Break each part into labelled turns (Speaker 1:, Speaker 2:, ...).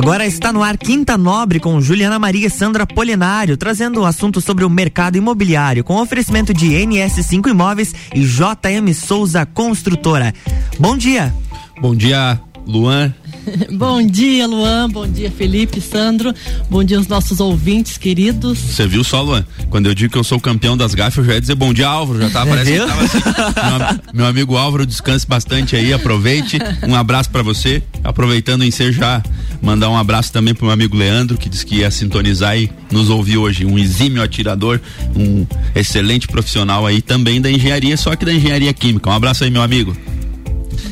Speaker 1: Agora está no ar Quinta Nobre com Juliana Maria e Sandra Polinário, trazendo o assunto sobre o mercado imobiliário, com oferecimento de NS5 Imóveis e JM Souza Construtora. Bom dia.
Speaker 2: Bom dia, Luan.
Speaker 3: Bom dia, Luan. Bom dia, Felipe, Sandro. Bom dia aos nossos ouvintes queridos.
Speaker 2: Você viu só, Luan? Quando eu digo que eu sou campeão das gafas, eu já ia dizer bom dia, Álvaro. Já tá, parece que tava assim. meu, meu, amigo Álvaro, descanse bastante aí, aproveite. Um abraço para você. Aproveitando em ser já, mandar um abraço também pro meu amigo Leandro, que disse que ia sintonizar e nos ouviu hoje. Um exímio atirador, um excelente profissional aí também da engenharia, só que da engenharia química. Um abraço aí, meu amigo.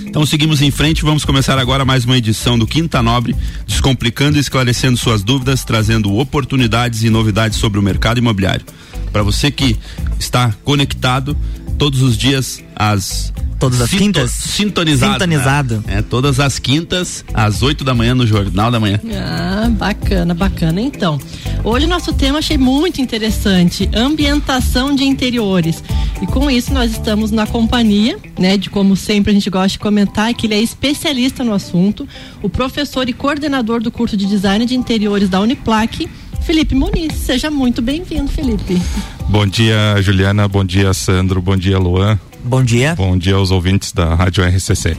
Speaker 2: Então seguimos em frente, vamos começar agora mais uma edição do Quinta Nobre, descomplicando e esclarecendo suas dúvidas, trazendo oportunidades e novidades sobre o mercado imobiliário. Para você que está conectado todos os dias às
Speaker 1: Todas as Sinto, quintas?
Speaker 2: Sintonizado.
Speaker 1: Sintonizado.
Speaker 2: Né? É, todas as quintas, às 8 da manhã, no Jornal da Manhã.
Speaker 3: Ah, bacana, bacana. Então, hoje nosso tema achei muito interessante: ambientação de interiores. E com isso nós estamos na companhia, né, de como sempre a gente gosta de comentar, que ele é especialista no assunto, o professor e coordenador do curso de design de interiores da Uniplac, Felipe Muniz. Seja muito bem-vindo, Felipe.
Speaker 4: Bom dia, Juliana. Bom dia, Sandro. Bom dia, Luan.
Speaker 1: Bom dia.
Speaker 4: Bom dia aos ouvintes da Rádio RC7.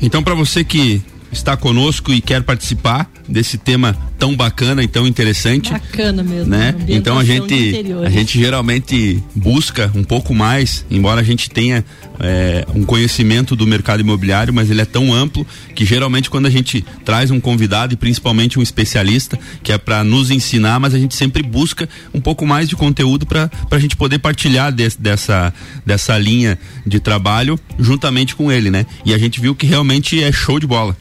Speaker 2: Então, para você que está conosco e quer participar desse tema tão bacana e tão interessante.
Speaker 3: Bacana mesmo.
Speaker 2: Né? Então a gente a gente geralmente busca um pouco mais, embora a gente tenha é, um conhecimento do mercado imobiliário, mas ele é tão amplo que geralmente quando a gente traz um convidado e principalmente um especialista que é para nos ensinar, mas a gente sempre busca um pouco mais de conteúdo para a gente poder partilhar desse, dessa dessa linha de trabalho juntamente com ele, né? E a gente viu que realmente é show de bola.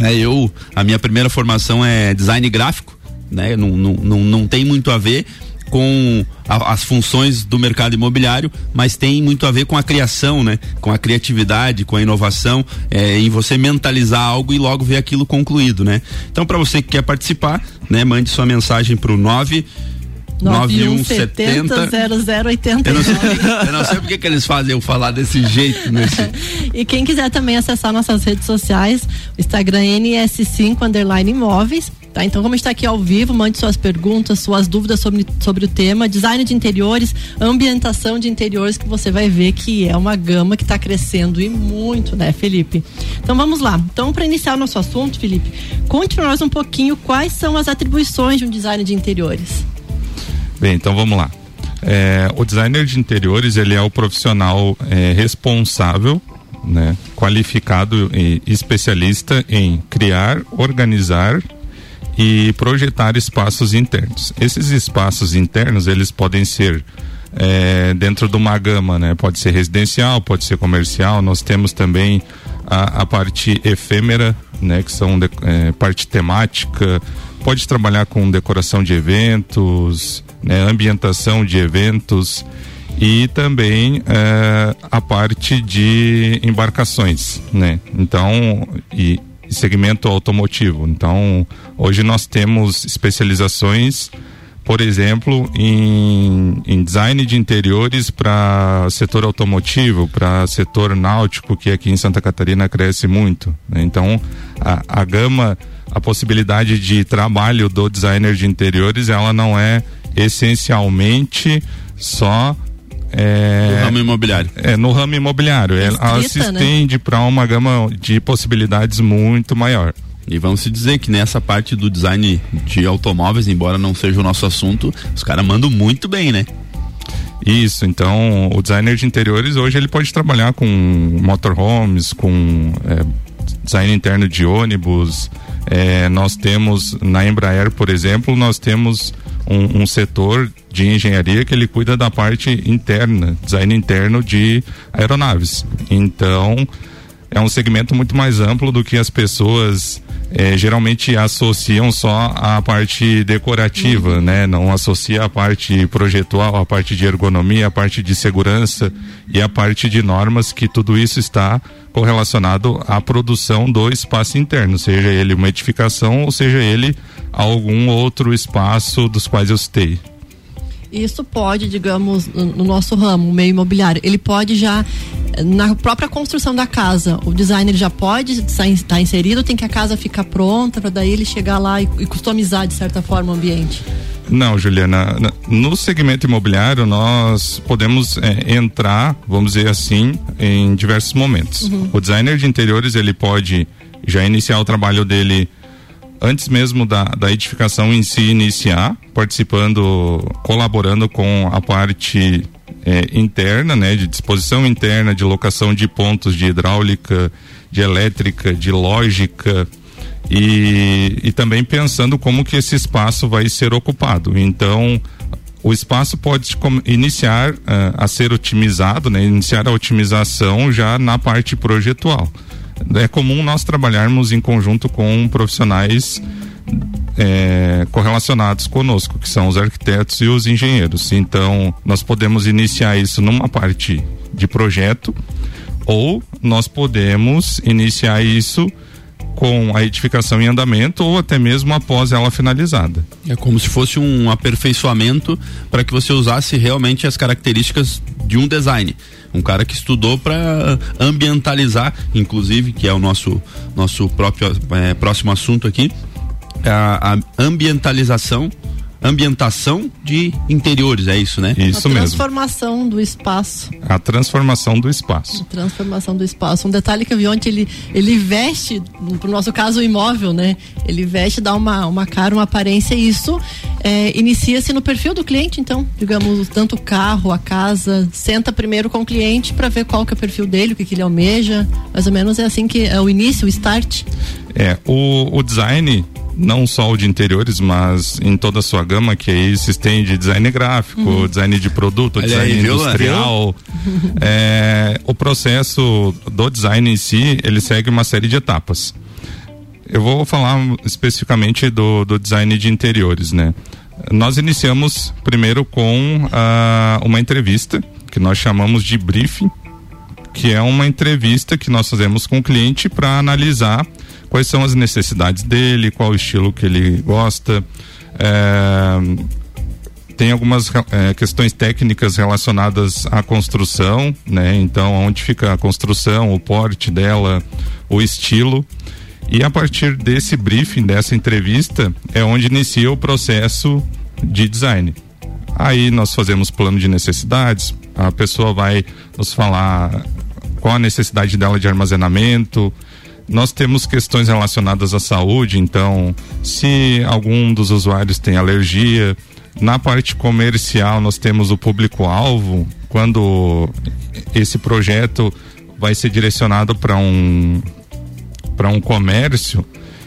Speaker 2: É, eu, a minha primeira formação é design gráfico, né? Não, não, não, não tem muito a ver com a, as funções do mercado imobiliário, mas tem muito a ver com a criação, né? Com a criatividade, com a inovação, é, em você mentalizar algo e logo ver aquilo concluído, né? Então, para você que quer participar, né? Mande sua mensagem para o 9
Speaker 3: 9170 0089.
Speaker 2: Eu não sei, eu não sei porque que eles fazem eu falar desse jeito. Nesse...
Speaker 3: e quem quiser também acessar nossas redes sociais, o Instagram NS5 underline imóveis. Tá, então, como está aqui ao vivo, mande suas perguntas, suas dúvidas sobre, sobre o tema, design de interiores, ambientação de interiores, que você vai ver que é uma gama que está crescendo e muito, né, Felipe? Então vamos lá. Então, para iniciar o nosso assunto, Felipe, conte para nós um pouquinho quais são as atribuições de um design de interiores.
Speaker 4: Bem, então vamos lá. É, o designer de interiores ele é o profissional é, responsável, né, qualificado e especialista em criar, organizar e projetar espaços internos. Esses espaços internos eles podem ser é, dentro de uma gama, né? Pode ser residencial, pode ser comercial. Nós temos também a, a parte efêmera, né? Que são de, é, parte temática. Pode trabalhar com decoração de eventos, né, ambientação de eventos e também é, a parte de embarcações, né? Então, e, segmento automotivo. Então, hoje nós temos especializações, por exemplo, em, em design de interiores para setor automotivo, para setor náutico, que aqui em Santa Catarina cresce muito. Né? Então, a, a gama, a possibilidade de trabalho do designer de interiores, ela não é essencialmente só
Speaker 2: é, no ramo imobiliário.
Speaker 4: É, no ramo imobiliário. Estrita, ela se estende né? para uma gama de possibilidades muito maior.
Speaker 2: E vamos se dizer que nessa parte do design de automóveis, embora não seja o nosso assunto, os caras mandam muito bem, né?
Speaker 4: Isso, então o designer de interiores hoje ele pode trabalhar com motorhomes, com é, design interno de ônibus. É, nós temos na Embraer, por exemplo, nós temos um, um, setor de engenharia que ele cuida da parte interna, design interno de aeronaves. Então, é um segmento muito mais amplo do que as pessoas é, geralmente associam só a parte decorativa, uhum. né? Não associa a parte projetual, a parte de ergonomia, a parte de segurança e a parte de normas que tudo isso está correlacionado à produção do espaço interno, seja ele uma edificação ou seja ele algum outro espaço dos quais eu citei.
Speaker 3: Isso pode, digamos, no nosso ramo, meio imobiliário, ele pode já na própria construção da casa, o designer já pode estar tá inserido, tem que a casa ficar pronta para daí ele chegar lá e, e customizar de certa forma o ambiente.
Speaker 4: Não, Juliana. No segmento imobiliário, nós podemos é, entrar, vamos dizer assim, em diversos momentos. Uhum. O designer de interiores, ele pode já iniciar o trabalho dele antes mesmo da, da edificação em si iniciar, participando, colaborando com a parte é, interna, né, de disposição interna, de locação de pontos de hidráulica, de elétrica, de lógica e, e também pensando como que esse espaço vai ser ocupado. Então, o espaço pode iniciar uh, a ser otimizado, né, iniciar a otimização já na parte projetual. É comum nós trabalharmos em conjunto com profissionais é, correlacionados conosco, que são os arquitetos e os engenheiros. Então, nós podemos iniciar isso numa parte de projeto ou nós podemos iniciar isso com a edificação em andamento ou até mesmo após ela finalizada.
Speaker 2: É como se fosse um aperfeiçoamento para que você usasse realmente as características de um design. Um cara que estudou para ambientalizar, inclusive, que é o nosso nosso próprio é, próximo assunto aqui, a, a ambientalização ambientação de interiores, é isso, né?
Speaker 4: Isso
Speaker 3: mesmo.
Speaker 4: A
Speaker 3: transformação do espaço.
Speaker 4: A transformação do espaço.
Speaker 3: A transformação do espaço. Um detalhe que eu vi ontem, ele, ele veste, no nosso caso, o imóvel, né? Ele veste, dá uma, uma cara, uma aparência e isso é, inicia-se no perfil do cliente, então, digamos, tanto o carro, a casa, senta primeiro com o cliente para ver qual que é o perfil dele, o que, que ele almeja, mais ou menos é assim que é o início, o start.
Speaker 4: É, o, o design não só o de interiores, mas em toda a sua gama, que aí se estende design gráfico, uhum. design de produto, design aí, industrial. É, o processo do design em si, ele segue uma série de etapas. Eu vou falar especificamente do, do design de interiores, né? Nós iniciamos primeiro com uh, uma entrevista que nós chamamos de briefing, que é uma entrevista que nós fazemos com o cliente para analisar quais são as necessidades dele, qual o estilo que ele gosta. É, tem algumas é, questões técnicas relacionadas à construção, né? Então, onde fica a construção, o porte dela, o estilo. E a partir desse briefing, dessa entrevista, é onde inicia o processo de design. Aí nós fazemos plano de necessidades, a pessoa vai nos falar qual a necessidade dela de armazenamento, nós temos questões relacionadas à saúde, então, se algum dos usuários tem alergia, na parte comercial nós temos o público-alvo, quando esse projeto vai ser direcionado para um para um comércio,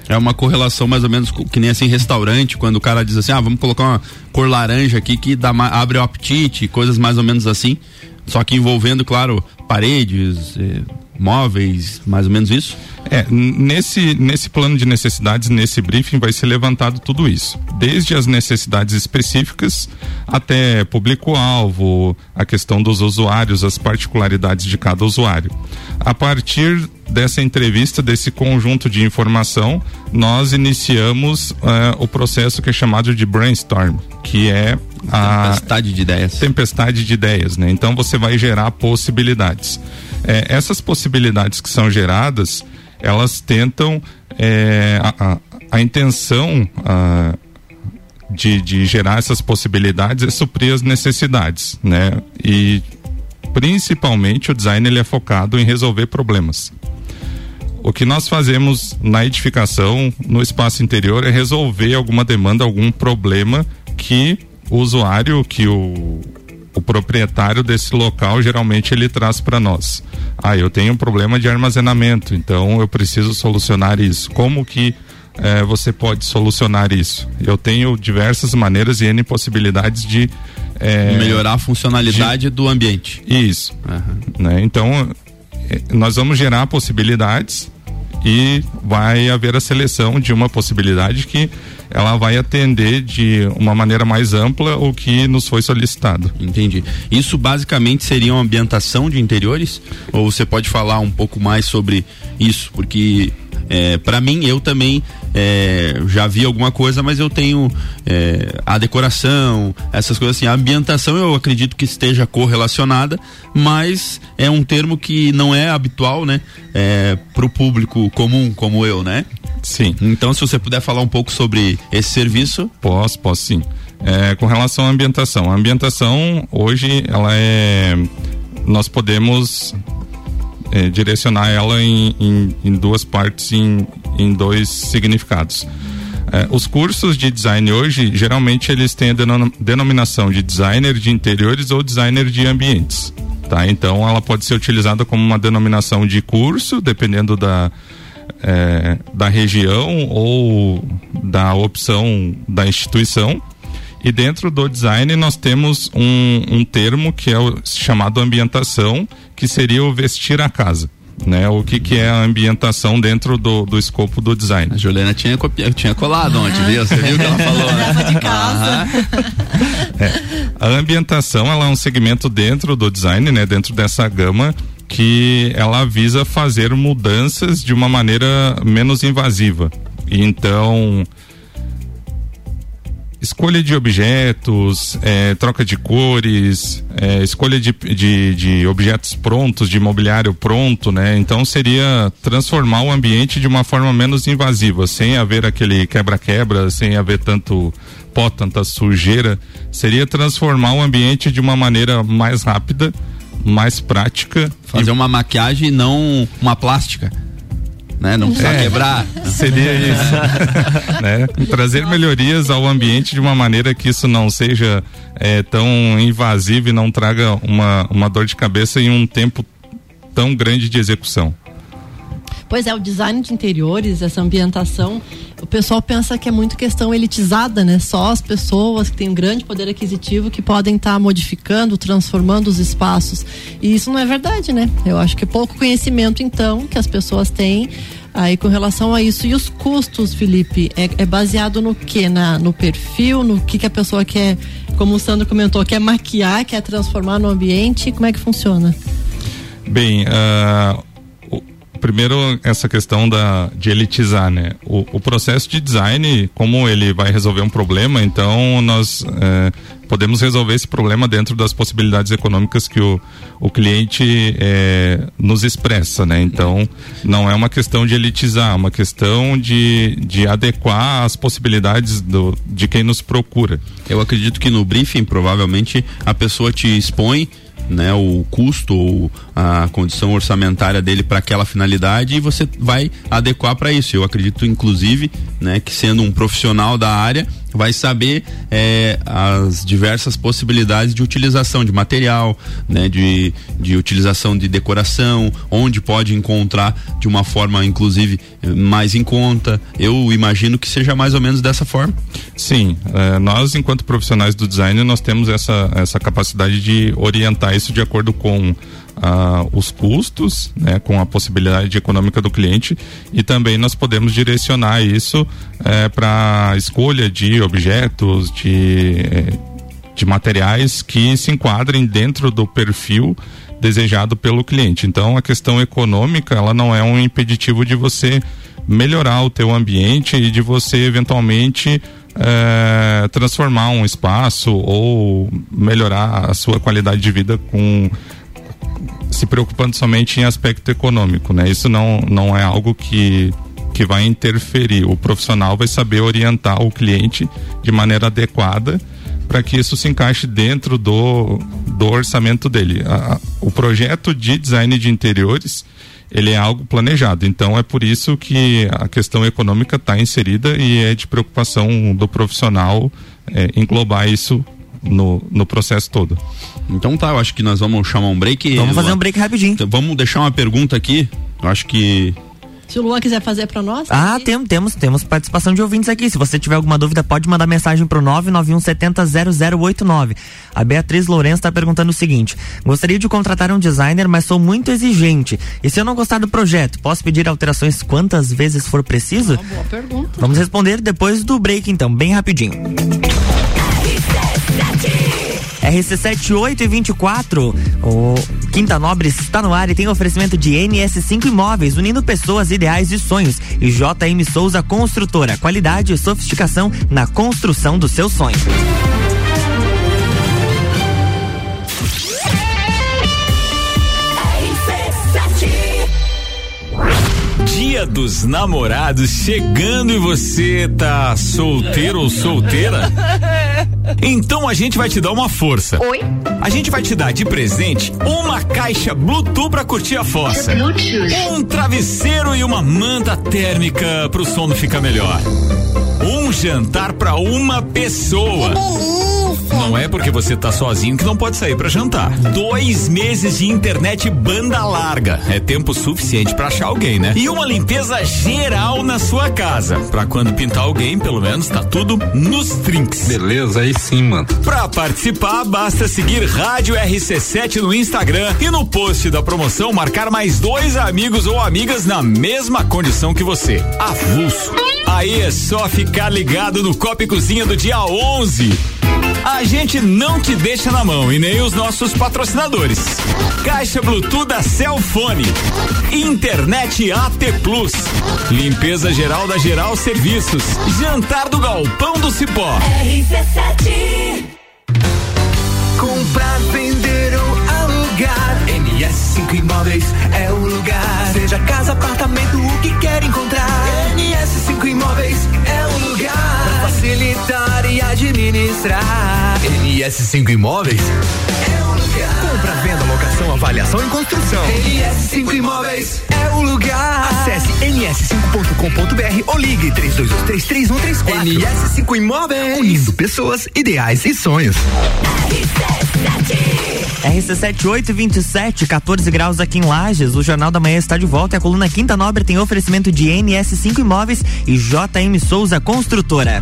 Speaker 2: é uma correlação mais ou menos que nem assim restaurante, quando o cara diz assim, ah, vamos colocar uma cor laranja aqui que dá, abre o apetite, coisas mais ou menos assim. Só que envolvendo, claro, paredes, eh, móveis, mais ou menos isso?
Speaker 4: É, nesse, nesse plano de necessidades, nesse briefing, vai ser levantado tudo isso. Desde as necessidades específicas até público-alvo, a questão dos usuários, as particularidades de cada usuário. A partir dessa entrevista, desse conjunto de informação, nós iniciamos uh, o processo que é chamado de brainstorm, que é
Speaker 2: a tempestade de ideias.
Speaker 4: Tempestade de ideias, né? Então você vai gerar possibilidades. É, essas possibilidades que são geradas, elas tentam é, a, a, a, intenção a, de, de gerar essas possibilidades é suprir as necessidades, né? E principalmente o design ele é focado em resolver problemas. O que nós fazemos na edificação, no espaço interior, é resolver alguma demanda, algum problema que o usuário, que o, o proprietário desse local geralmente ele traz para nós. Ah, eu tenho um problema de armazenamento, então eu preciso solucionar isso. Como que eh, você pode solucionar isso? Eu tenho diversas maneiras e N possibilidades de
Speaker 2: eh, melhorar a funcionalidade de, do ambiente.
Speaker 4: Isso. Uhum. Né? Então, eh, nós vamos gerar possibilidades e vai haver a seleção de uma possibilidade que ela vai atender de uma maneira mais ampla o que nos foi solicitado.
Speaker 2: Entendi. Isso basicamente seria uma ambientação de interiores? Ou você pode falar um pouco mais sobre isso? Porque é, para mim, eu também é, já vi alguma coisa, mas eu tenho é, a decoração, essas coisas assim. A ambientação eu acredito que esteja correlacionada, mas é um termo que não é habitual, né? É, pro público comum como eu, né?
Speaker 4: Sim.
Speaker 2: Então, se você puder falar um pouco sobre esse serviço.
Speaker 4: Posso, posso sim. É, com relação à ambientação, a ambientação hoje ela é nós podemos é, direcionar ela em, em, em, duas partes, em, em dois significados. É, os cursos de design hoje, geralmente eles têm a denominação de designer de interiores ou designer de ambientes. Tá? Então ela pode ser utilizada como uma denominação de curso, dependendo da, é, da região ou da opção da instituição. E dentro do design nós temos um, um termo que é o chamado ambientação, que seria o vestir a casa. Né, o que, que é a ambientação dentro do, do escopo do design.
Speaker 2: A Juliana tinha, copi... tinha colado ontem, viu? Você viu o que ela falou, né?
Speaker 3: de casa.
Speaker 4: é. A ambientação ela é um segmento dentro do design, né? Dentro dessa gama que ela visa fazer mudanças de uma maneira menos invasiva. Então, escolha de objetos, é, troca de cores, é, escolha de, de, de, objetos prontos, de mobiliário pronto, né? Então seria transformar o ambiente de uma forma menos invasiva, sem haver aquele quebra-quebra, sem haver tanto pó, tanta sujeira. Seria transformar o ambiente de uma maneira mais rápida, mais prática.
Speaker 2: Fazer e... uma maquiagem e não uma plástica né? Não precisa é, quebrar.
Speaker 4: Seria isso. né? Trazer melhorias ao ambiente de uma maneira que isso não seja é, tão invasivo e não traga uma, uma dor de cabeça em um tempo tão grande de execução.
Speaker 3: Pois é, o design de interiores, essa ambientação, o pessoal pensa que é muito questão elitizada, né? Só as pessoas que têm um grande poder aquisitivo que podem estar tá modificando, transformando os espaços. E isso não é verdade, né? Eu acho que é pouco conhecimento, então, que as pessoas têm aí com relação a isso. E os custos, Felipe, é, é baseado no que? Na, no perfil, no que, que a pessoa quer, como o Sandro comentou, quer maquiar, quer transformar no ambiente? Como é que funciona?
Speaker 4: Bem, uh primeiro essa questão da, de elitizar, né? O, o, processo de design, como ele vai resolver um problema, então nós é, podemos resolver esse problema dentro das possibilidades econômicas que o, o cliente é, nos expressa, né? Então não é uma questão de elitizar, é uma questão de, de adequar as possibilidades do, de quem nos procura.
Speaker 2: Eu acredito que no briefing provavelmente a pessoa te expõe né, o custo ou a condição orçamentária dele para aquela finalidade e você vai adequar para isso. Eu acredito, inclusive, né, que sendo um profissional da área, vai saber é, as diversas possibilidades de utilização de material, né, de, de utilização de decoração, onde pode encontrar de uma forma, inclusive, mais em conta. Eu imagino que seja mais ou menos dessa forma.
Speaker 4: Sim, é, nós, enquanto profissionais do design, nós temos essa, essa capacidade de orientar isso de acordo com ah, os custos, né, com a possibilidade econômica do cliente e também nós podemos direcionar isso eh, para escolha de objetos, de, eh, de materiais que se enquadrem dentro do perfil desejado pelo cliente. Então a questão econômica ela não é um impeditivo de você melhorar o teu ambiente e de você eventualmente é, transformar um espaço ou melhorar a sua qualidade de vida com se preocupando somente em aspecto econômico, né? Isso não, não é algo que que vai interferir. O profissional vai saber orientar o cliente de maneira adequada para que isso se encaixe dentro do, do orçamento dele. A, o projeto de design de interiores ele é algo planejado. Então é por isso que a questão econômica está inserida e é de preocupação do profissional é, englobar isso no, no processo todo.
Speaker 2: Então tá, eu acho que nós vamos chamar um break.
Speaker 1: Vamos fazer um break rapidinho. Então,
Speaker 2: vamos deixar uma pergunta aqui. Eu acho que
Speaker 3: se o Luan quiser fazer para nós.
Speaker 1: Ah, tem, temos, temos participação de ouvintes aqui. Se você tiver alguma dúvida, pode mandar mensagem pro 991700089. A Beatriz Lourenço está perguntando o seguinte: Gostaria de contratar um designer, mas sou muito exigente. E se eu não gostar do projeto, posso pedir alterações quantas vezes for preciso?
Speaker 3: Uma boa pergunta.
Speaker 1: Vamos responder depois do break, então, bem rapidinho. RC7824. Oh Quinta Nobre está no ar e tem oferecimento de NS5 Imóveis, unindo pessoas, ideais e sonhos. E JM Souza Construtora, qualidade e sofisticação na construção do seu sonho.
Speaker 5: Dia dos Namorados chegando e você tá solteiro ou solteira? Então a gente vai te dar uma força.
Speaker 6: Oi?
Speaker 5: A gente vai te dar de presente uma caixa Bluetooth pra curtir a fossa. Um travesseiro e uma manta térmica pro sono ficar melhor. Um jantar para uma pessoa. Não é porque você tá sozinho que não pode sair para jantar. Dois meses de internet banda larga. É tempo suficiente para achar alguém, né? E uma limpeza geral na sua casa. Pra quando pintar alguém, pelo menos tá tudo nos trinks.
Speaker 4: Beleza, aí sim, mano.
Speaker 5: Pra participar, basta seguir Rádio RC7 no Instagram e no post da promoção marcar mais dois amigos ou amigas na mesma condição que você. Avulso. Aí é só ficar ligado no Copa Cozinha do dia 11. A gente não te deixa na mão e nem os nossos patrocinadores. Caixa Bluetooth da Celfone. Internet AT Plus. Limpeza geral da Geral Serviços. Jantar do Galpão do Cipó.
Speaker 7: RC7 Comprar, vender ou alugar. NS5 Imóveis é o lugar. Seja casa, apartamento, o que quer encontrar. NS5 Imóveis é o lugar. Pra facilitar e administrar. NS5 Imóveis é o. Compra, venda, locação, avaliação e construção. NS5 Imóveis é o lugar. Acesse ns5.com.br ou ligue 32233134. NS5 Imóveis. Unindo pessoas, ideais e sonhos.
Speaker 1: RC7827, 14 graus aqui em Lages. O Jornal da Manhã está de volta e a coluna Quinta Nobre tem oferecimento de NS5 Imóveis e JM Souza Construtora.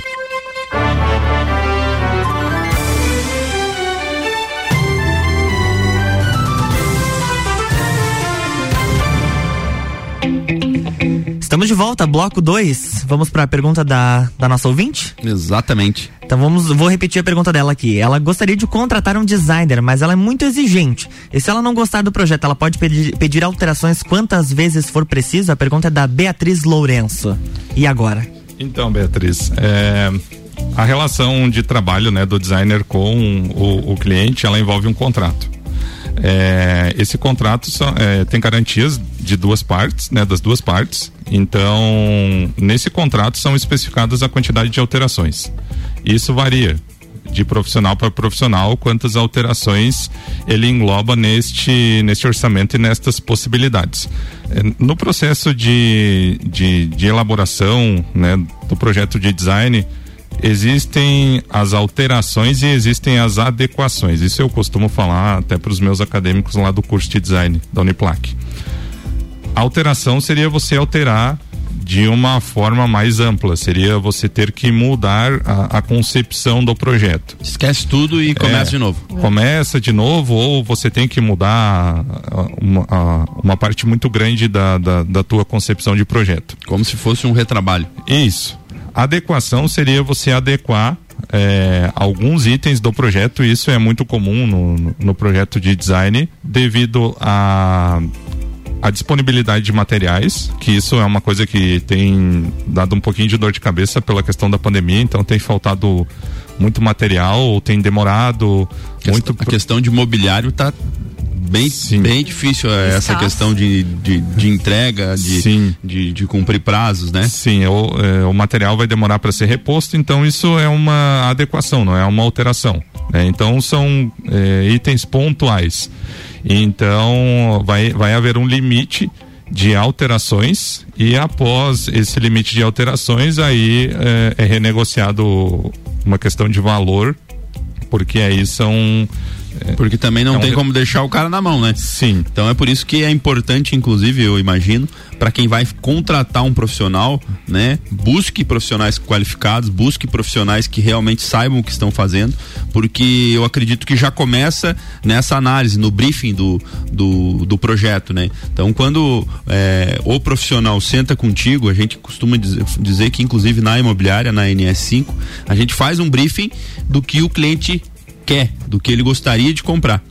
Speaker 1: Estamos de volta, bloco 2. Vamos para a pergunta da, da nossa ouvinte?
Speaker 2: Exatamente.
Speaker 1: Então vamos, vou repetir a pergunta dela aqui. Ela gostaria de contratar um designer, mas ela é muito exigente. E se ela não gostar do projeto, ela pode pedir, pedir alterações quantas vezes for preciso? A pergunta é da Beatriz Lourenço. E agora?
Speaker 4: Então, Beatriz, é, a relação de trabalho né, do designer com o, o cliente, ela envolve um contrato. É, esse contrato só, é, tem garantias de duas partes, né, das duas partes. Então, nesse contrato são especificadas a quantidade de alterações. Isso varia de profissional para profissional, quantas alterações ele engloba neste, neste orçamento e nestas possibilidades. É, no processo de, de, de elaboração né, do projeto de design, existem as alterações e existem as adequações. Isso eu costumo falar até para os meus acadêmicos lá do curso de design da Uniplac. A alteração seria você alterar de uma forma mais ampla, seria você ter que mudar a, a concepção do projeto.
Speaker 2: Esquece tudo e começa
Speaker 4: É,
Speaker 2: de novo.
Speaker 4: Começa de novo ou você tem que mudar uma, uma parte muito grande da, da, da tua concepção de projeto.
Speaker 2: Como se fosse um retrabalho.
Speaker 4: Isso. Adequação seria você adequar é, alguns itens do projeto, isso é muito comum no, no- projeto de design, devido a a disponibilidade de materiais, que isso é uma coisa que tem dado um pouquinho de dor de cabeça pela questão da pandemia, então tem faltado muito material, ou tem demorado muito
Speaker 2: A questão de mobiliário tá bem,
Speaker 4: Sim.
Speaker 2: bem difícil é, essa questão de, de, de entrega, de,
Speaker 4: Sim.
Speaker 2: de, de cumprir prazos, né?
Speaker 4: Sim, o, é, o material vai demorar para ser reposto, então isso é uma adequação, não é uma alteração. né? Então são é, itens pontuais. Então vai, vai haver um limite de alterações e após esse limite de alterações aí é, é renegociado uma questão de valor porque aí são
Speaker 2: Porque também não é um tem como deixar o cara na mão, né?
Speaker 4: Sim.
Speaker 2: Então é por isso que é importante, inclusive, eu imagino, para quem vai contratar um profissional, né? Busque profissionais qualificados, busque profissionais que realmente saibam o que estão fazendo, porque eu acredito que já começa nessa análise, no briefing do, do, do projeto, né? Então, quando é, o profissional senta contigo, a gente costuma dizer, dizer que, inclusive, na imobiliária, na NS5, a gente faz um briefing do que o cliente quer, do que ele gostaria de comprar.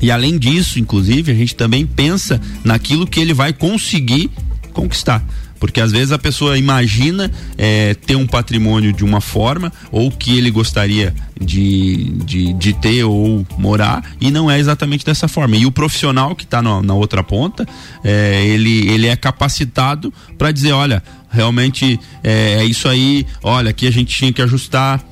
Speaker 2: E além disso, inclusive, a gente também pensa naquilo que ele vai conseguir conquistar. Porque às vezes a pessoa imagina é, ter um patrimônio de uma forma, ou que ele gostaria de, de, de, ter ou morar, e não é exatamente dessa forma. E o profissional que está na outra ponta, é, ele, ele é capacitado para dizer: olha, realmente é, é isso aí, olha, aqui a gente tinha que ajustar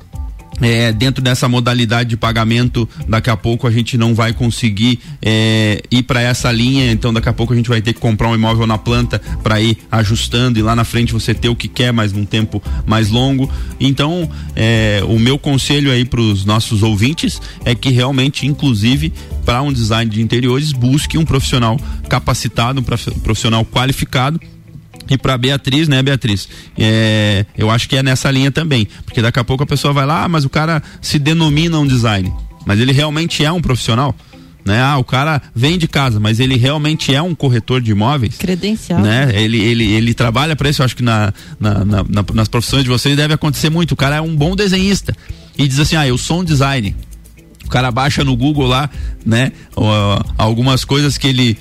Speaker 2: é, dentro dessa modalidade de pagamento, daqui a pouco a gente não vai conseguir é, ir para essa linha, então daqui a pouco a gente vai ter que comprar um imóvel na planta para ir ajustando e lá na frente você ter o que quer, mas num tempo mais longo. Então, é, o meu conselho aí para os nossos ouvintes é que realmente, inclusive, para um design de interiores, busque um profissional capacitado, um profissional qualificado e para Beatriz, né, Beatriz? É, eu acho que é nessa linha também, porque daqui a pouco a pessoa vai lá, ah, mas o cara se denomina um design, mas ele realmente é um profissional? Né? Ah, o cara vem de casa, mas ele realmente é um corretor de imóveis.
Speaker 3: Credencial.
Speaker 2: Né? Ele, ele, ele trabalha para isso, eu acho que na, na, na, nas profissões de vocês deve acontecer muito. O cara é um bom desenhista e diz assim: ah, eu sou um design. O cara baixa no Google lá, né? algumas coisas que ele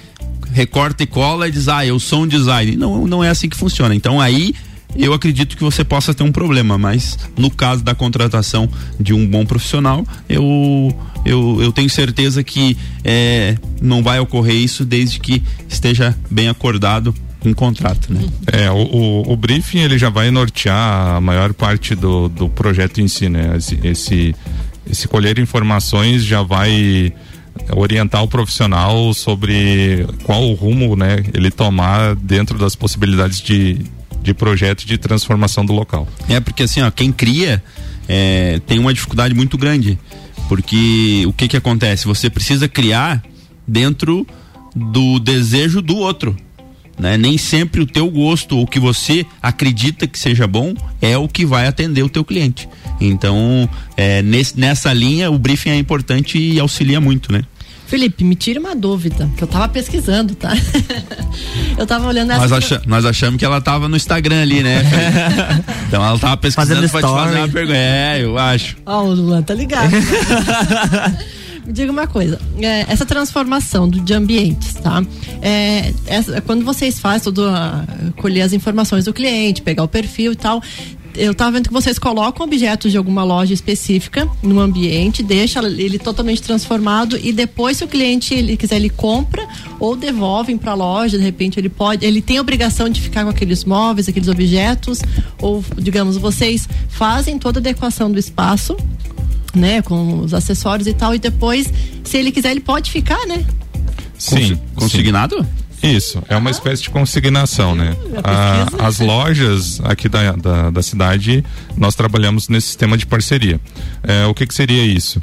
Speaker 2: recorta e cola e diz, ah, eu sou um design. Não, não é assim que funciona. Então aí eu acredito que você possa ter um problema, mas no caso da contratação de um bom profissional, eu, eu, eu tenho certeza que é, não vai ocorrer isso desde que esteja bem acordado em contrato, né?
Speaker 4: É, o, o, o, briefing ele já vai nortear a maior parte do, do projeto em si, né? Esse, esse, esse colher informações já vai orientar o profissional sobre qual o rumo né, ele tomar dentro das possibilidades de, de projeto de transformação do local.
Speaker 2: É, porque assim, ó, quem cria é, tem uma dificuldade muito grande. Porque o que que acontece? Você precisa criar dentro do desejo do outro. Né? Nem sempre o teu gosto ou o que você acredita que seja bom é o que vai atender o teu cliente. Então, é, nesse, nessa linha, o briefing é importante e auxilia muito, né?
Speaker 3: Felipe, me tira uma dúvida, que eu tava pesquisando, tá? eu tava olhando essa.
Speaker 2: Nós, acha, nós achamos que ela tava no Instagram ali, né? então ela tava pesquisando pra te fazer uma pergunta. É, eu acho.
Speaker 3: Ó, oh, o Luan tá ligado. diga uma coisa, é, essa transformação do, de ambientes, tá? É, essa, quando vocês fazem tudo, uh, colher as informações do cliente, pegar o perfil e tal, eu estava vendo que vocês colocam objetos de alguma loja específica no ambiente, deixa ele totalmente transformado e depois se o cliente ele quiser ele compra ou devolvem para a loja, de repente ele pode, ele tem a obrigação de ficar com aqueles móveis, aqueles objetos ou digamos vocês fazem toda a adequação do espaço, né, com os acessórios e tal e depois se ele quiser ele pode ficar, né?
Speaker 2: Sim, consignado? Sim.
Speaker 4: Isso, é uma espécie de consignação, né? A, as lojas aqui da, da, da, cidade, nós trabalhamos nesse sistema de parceria. É, o que, que seria isso?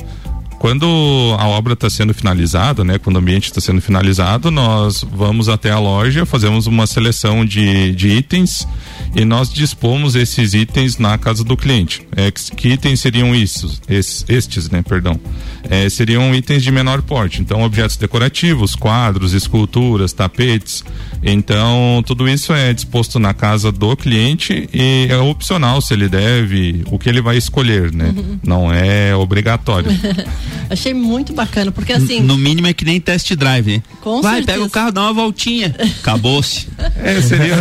Speaker 4: Quando a obra está sendo finalizada, né, quando o ambiente está sendo finalizado, nós vamos até a loja, fazemos uma seleção de, de itens e nós dispomos esses itens na casa do cliente. É, que itens seriam isso? Es, estes, né, perdão. É, seriam itens de menor porte, então objetos decorativos, quadros, esculturas, tapetes. Então tudo isso é disposto na casa do cliente e é opcional se ele deve, o que ele vai escolher, né? Uhum. Não é obrigatório.
Speaker 3: Achei muito bacana, porque assim.
Speaker 2: No mínimo é que nem test drive?
Speaker 3: Com
Speaker 2: Vai,
Speaker 3: certeza.
Speaker 2: pega o carro, dá uma voltinha. Acabou-se.
Speaker 4: É, seria.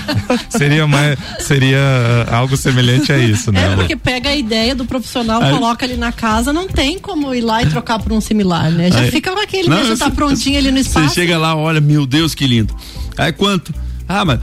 Speaker 4: seria mais. Seria algo semelhante a isso, né?
Speaker 3: É, porque pega a ideia do profissional, Aí... coloca ali na casa, não tem como ir lá e trocar por um similar, né? Já Aí... fica com aquele, não, já tá prontinho ali no espaço.
Speaker 2: Você chega lá, olha, meu Deus, que lindo. Aí quanto? Ah, mas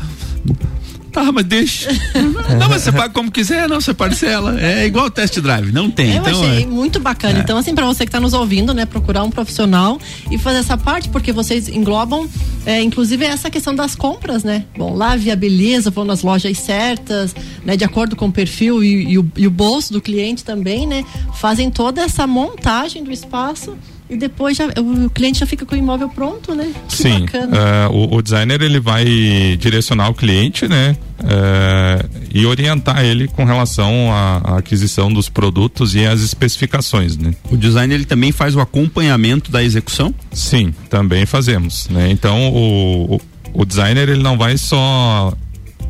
Speaker 2: Tá, mas deixa. não, mas você paga como quiser, não, você parcela. É igual o test drive, não tem.
Speaker 3: Eu
Speaker 2: então,
Speaker 3: achei
Speaker 2: é.
Speaker 3: muito bacana. É. Então, assim, para você que está nos ouvindo, né, procurar um profissional e fazer essa parte, porque vocês englobam, é, inclusive, essa questão das compras, né? Bom, lá viabiliza, vão nas lojas certas, né, de acordo com o perfil e, e, o, e o bolso do cliente também, né? Fazem toda essa montagem do espaço E depois já, o cliente já fica com o imóvel pronto, né?
Speaker 4: Que Sim. Uh, o, o, designer ele vai direcionar o cliente, né? Uh, e orientar ele com relação à, à, aquisição dos produtos e às especificações, né?
Speaker 2: O designer ele também faz o acompanhamento da execução?
Speaker 4: Sim, também fazemos, né? Então o, o, o designer ele não vai só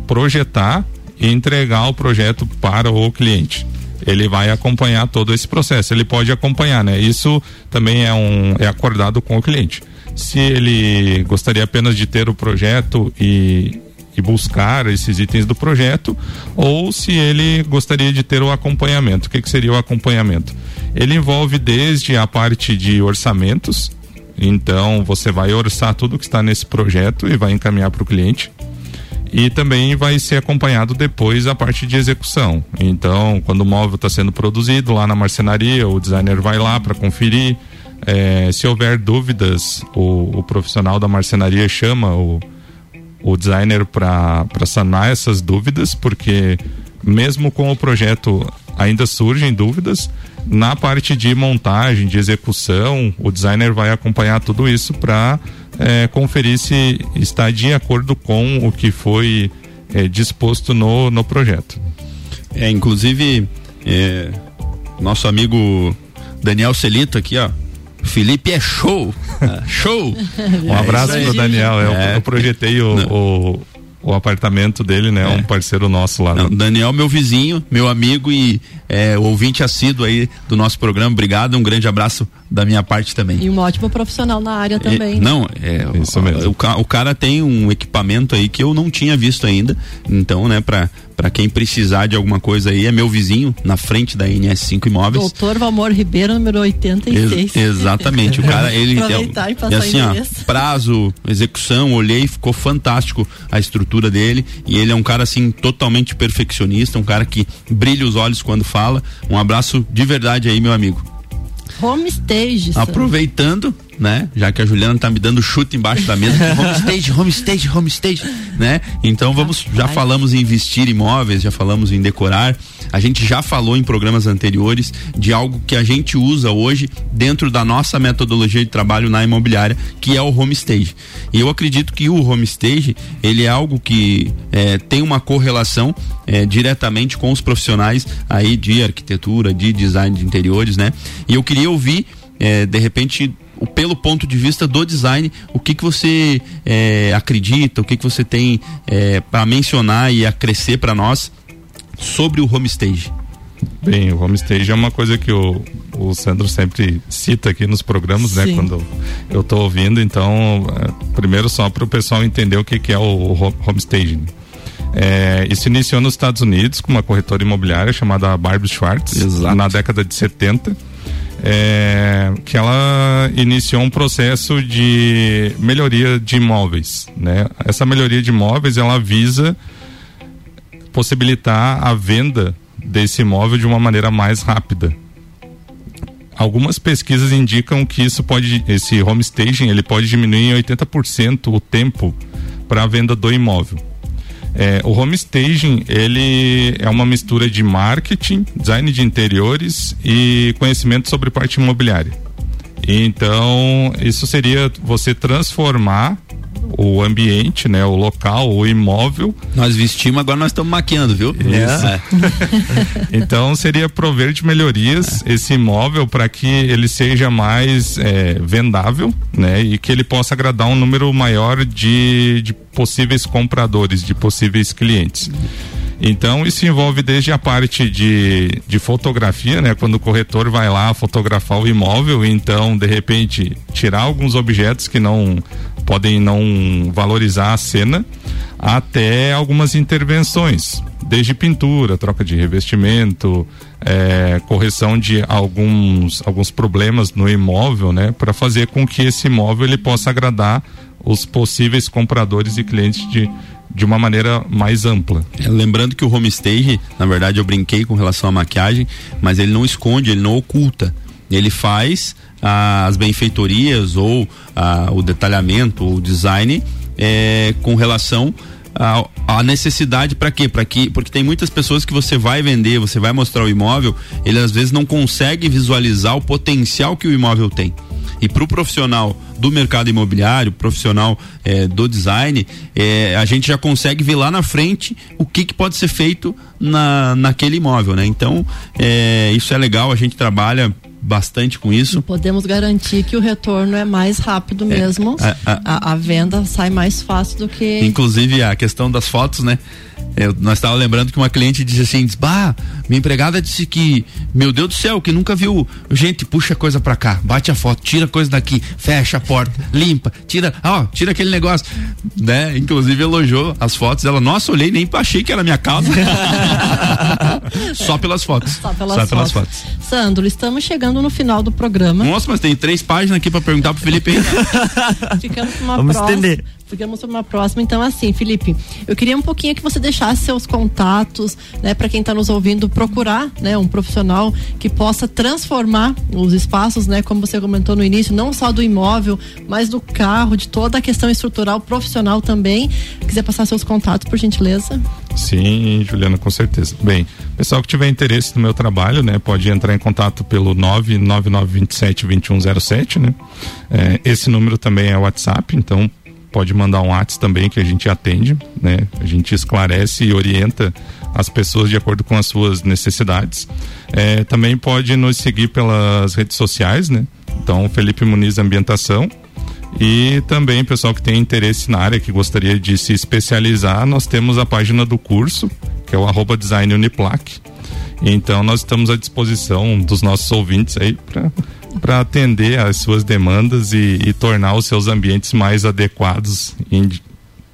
Speaker 4: projetar e entregar o projeto para o cliente ele vai acompanhar todo esse processo. Ele pode acompanhar, né? Isso também é um é acordado com o cliente. Se ele gostaria apenas de ter o projeto e, e buscar esses itens do projeto, ou se ele gostaria de ter o acompanhamento. O que, que seria o acompanhamento? Ele envolve desde a parte de orçamentos. Então você vai orçar tudo que está nesse projeto e vai encaminhar para o cliente e também vai ser acompanhado depois a parte de execução. Então, quando o móvel está sendo produzido lá na marcenaria, o designer vai lá para conferir. É, se houver dúvidas, o, o, profissional da marcenaria chama o, o designer para sanar essas dúvidas, porque mesmo com o projeto ainda surgem dúvidas. Na parte de montagem, de execução, o designer vai acompanhar tudo isso para é, conferir se está de acordo com o que foi é, disposto no, no projeto.
Speaker 2: É, inclusive, é, nosso amigo Daniel Celito aqui, ó. Felipe é show! show!
Speaker 4: Um abraço é pro Daniel. Eu, é. eu projetei o, o, o apartamento dele, né? É. Um parceiro nosso lá.
Speaker 2: Não, Daniel, meu vizinho, meu amigo e é, ouvinte assíduo aí do nosso programa. Obrigado, um grande abraço da minha parte também.
Speaker 3: E um ótimo profissional na área também.
Speaker 2: É, não, é, Isso mesmo. O, o, cara tem um equipamento aí que eu não tinha visto ainda. Então, né, pra, para quem precisar de alguma coisa aí, é meu vizinho na frente da NS5 Imóveis.
Speaker 3: Doutor Valmor Ribeiro, número 86.
Speaker 2: Ex exatamente, o cara, ele Aproveitar é, e passar e assim, ó, prazo, execução, olhei, ficou fantástico a estrutura dele e ele é um cara assim totalmente perfeccionista, um cara que brilha os olhos quando fala. Um abraço de verdade aí, meu amigo.
Speaker 3: Homestage.
Speaker 2: Aproveitando, né? Já que a Juliana tá me dando chute embaixo da mesa, homestage, homestage, homestage, né? Então vamos, já falamos em investir imóveis, já falamos em decorar. A gente já falou em programas anteriores de algo que a gente usa hoje dentro da nossa metodologia de trabalho na imobiliária, que é o homestage. E eu acredito que o homestage, ele é algo que é, tem uma correlação é, diretamente com os profissionais aí de arquitetura, de design de interiores, né? E eu queria ouvir, é, de repente, pelo ponto de vista do design, o que, que você é, acredita, o que, que você tem é, para mencionar e acrescer para nós sobre o homestage?
Speaker 4: Bem, o homestage é uma coisa que o, o Sandro sempre cita aqui nos programas, né, Sim. né? Quando eu estou ouvindo, então, é, primeiro só para o pessoal entender o que, que é o, o homestaging. É, isso iniciou nos Estados Unidos com uma corretora imobiliária chamada Barbie Schwartz, Exato. na década de 70 é, que ela iniciou um processo de melhoria de imóveis, né? Essa melhoria de imóveis ela visa possibilitar a venda desse imóvel de uma maneira mais rápida. Algumas pesquisas indicam que isso pode, esse homestaging, ele pode diminuir em 80% o tempo para a venda do imóvel. É, o homestaging ele é uma mistura de marketing, design de interiores e conhecimento sobre parte imobiliária. Então isso seria você transformar o ambiente, né, o local, o imóvel.
Speaker 2: Nós vestimos, agora nós estamos maquiando, viu?
Speaker 4: Isso. É. então seria prover de melhorias é. esse imóvel para que ele seja mais é, vendável, né, e que ele possa agradar um número maior de, de possíveis compradores, de possíveis clientes. Então isso envolve desde a parte de, de fotografia, né? Quando o corretor vai lá fotografar o imóvel, então de repente tirar alguns objetos que não podem não valorizar a cena, até algumas intervenções, desde pintura, troca de revestimento, é, correção de alguns alguns problemas no imóvel, né? Para fazer com que esse imóvel ele possa agradar os possíveis compradores e clientes de de uma maneira mais ampla.
Speaker 2: É, lembrando que o homestage, na verdade eu brinquei com relação à maquiagem, mas ele não esconde, ele não oculta. Ele faz ah, as benfeitorias ou ah, o detalhamento, o design é, com relação a, necessidade para quê? Para que porque tem muitas pessoas que você vai vender, você vai mostrar o imóvel, ele às vezes não consegue visualizar o potencial que o imóvel tem. E para o profissional do mercado imobiliário, profissional é, do design, é, a gente já consegue ver lá na frente o que, que pode ser feito na, naquele imóvel, né? Então, é, isso é legal, a gente trabalha bastante com isso. E
Speaker 3: podemos garantir que o retorno é mais rápido mesmo. É, a, a, a, a, venda sai mais fácil do que.
Speaker 2: Inclusive a questão das fotos, né? Eu, nós estava lembrando que uma cliente disse assim, bah, minha empregada disse que, meu Deus do céu, que nunca viu gente, puxa coisa pra cá, bate a foto, tira coisa daqui, fecha a porta, limpa, tira, ó, tira aquele negócio, né? Inclusive elogiou as fotos, ela, nossa, olhei, nem achei que era minha casa. Só pelas fotos.
Speaker 3: Só pelas, Só pelas fotos. fotos. Sandro, estamos chegando no final do programa.
Speaker 2: Nossa, mas tem três páginas aqui para perguntar pro Felipe.
Speaker 3: Ficamos com uma Vamos próxima. estender. Ficamos para uma próxima. Então, assim, Felipe, eu queria um pouquinho que você deixasse seus contatos, né, para quem está nos ouvindo, procurar, né, um profissional que possa transformar os espaços, né, como você comentou no início, não só do imóvel, mas do carro, de toda a questão estrutural profissional também. Quiser passar seus contatos, por gentileza?
Speaker 4: Sim, Juliana, com certeza. Bem, pessoal que tiver interesse no meu trabalho, né, pode entrar em contato pelo 999272107, né? É, esse número também é WhatsApp, então pode mandar um WhatsApp também que a gente atende, né? A gente esclarece e orienta as pessoas de acordo com as suas necessidades. É, também pode nos seguir pelas redes sociais, né? Então, Felipe Muniz Ambientação. E também, pessoal que tem interesse na área, que gostaria de se especializar, nós temos a página do curso, que é o arroba design Uniplac. Então, nós estamos à disposição dos nossos ouvintes aí para para atender às suas demandas e, e, tornar os seus ambientes mais adequados em,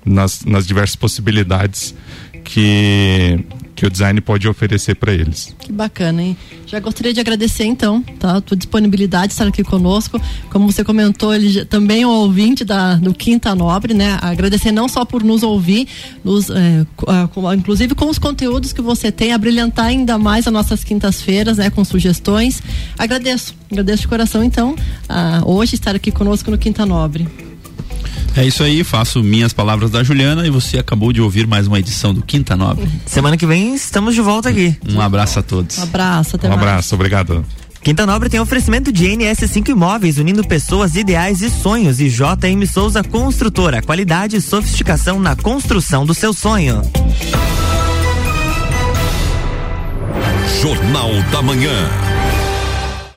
Speaker 4: nas, nas diversas possibilidades que que o design pode oferecer para eles.
Speaker 3: Que bacana, hein? Já gostaria de agradecer então, tá? A tua disponibilidade de estar aqui conosco. Como você comentou, ele também é um ouvinte da, do Quinta Nobre, né? Agradecer não só por nos ouvir, nos, é, com, inclusive com os conteúdos que você tem, a brilhantar ainda mais as nossas quintas-feiras, né? Com sugestões. Agradeço, agradeço de coração então, a, hoje estar aqui conosco no Quinta Nobre.
Speaker 2: É isso aí, faço minhas palavras da Juliana e você acabou de ouvir mais uma edição do Quinta Nobre.
Speaker 1: Semana que vem estamos de volta aqui.
Speaker 2: Um abraço a todos.
Speaker 3: Um abraço, até
Speaker 4: Um
Speaker 3: mais.
Speaker 4: abraço, obrigado.
Speaker 1: Quinta Nobre tem oferecimento de NS5 Imóveis, unindo pessoas, ideais e sonhos. E JM Souza Construtora, qualidade e sofisticação na construção do seu sonho.
Speaker 6: Jornal da Manhã.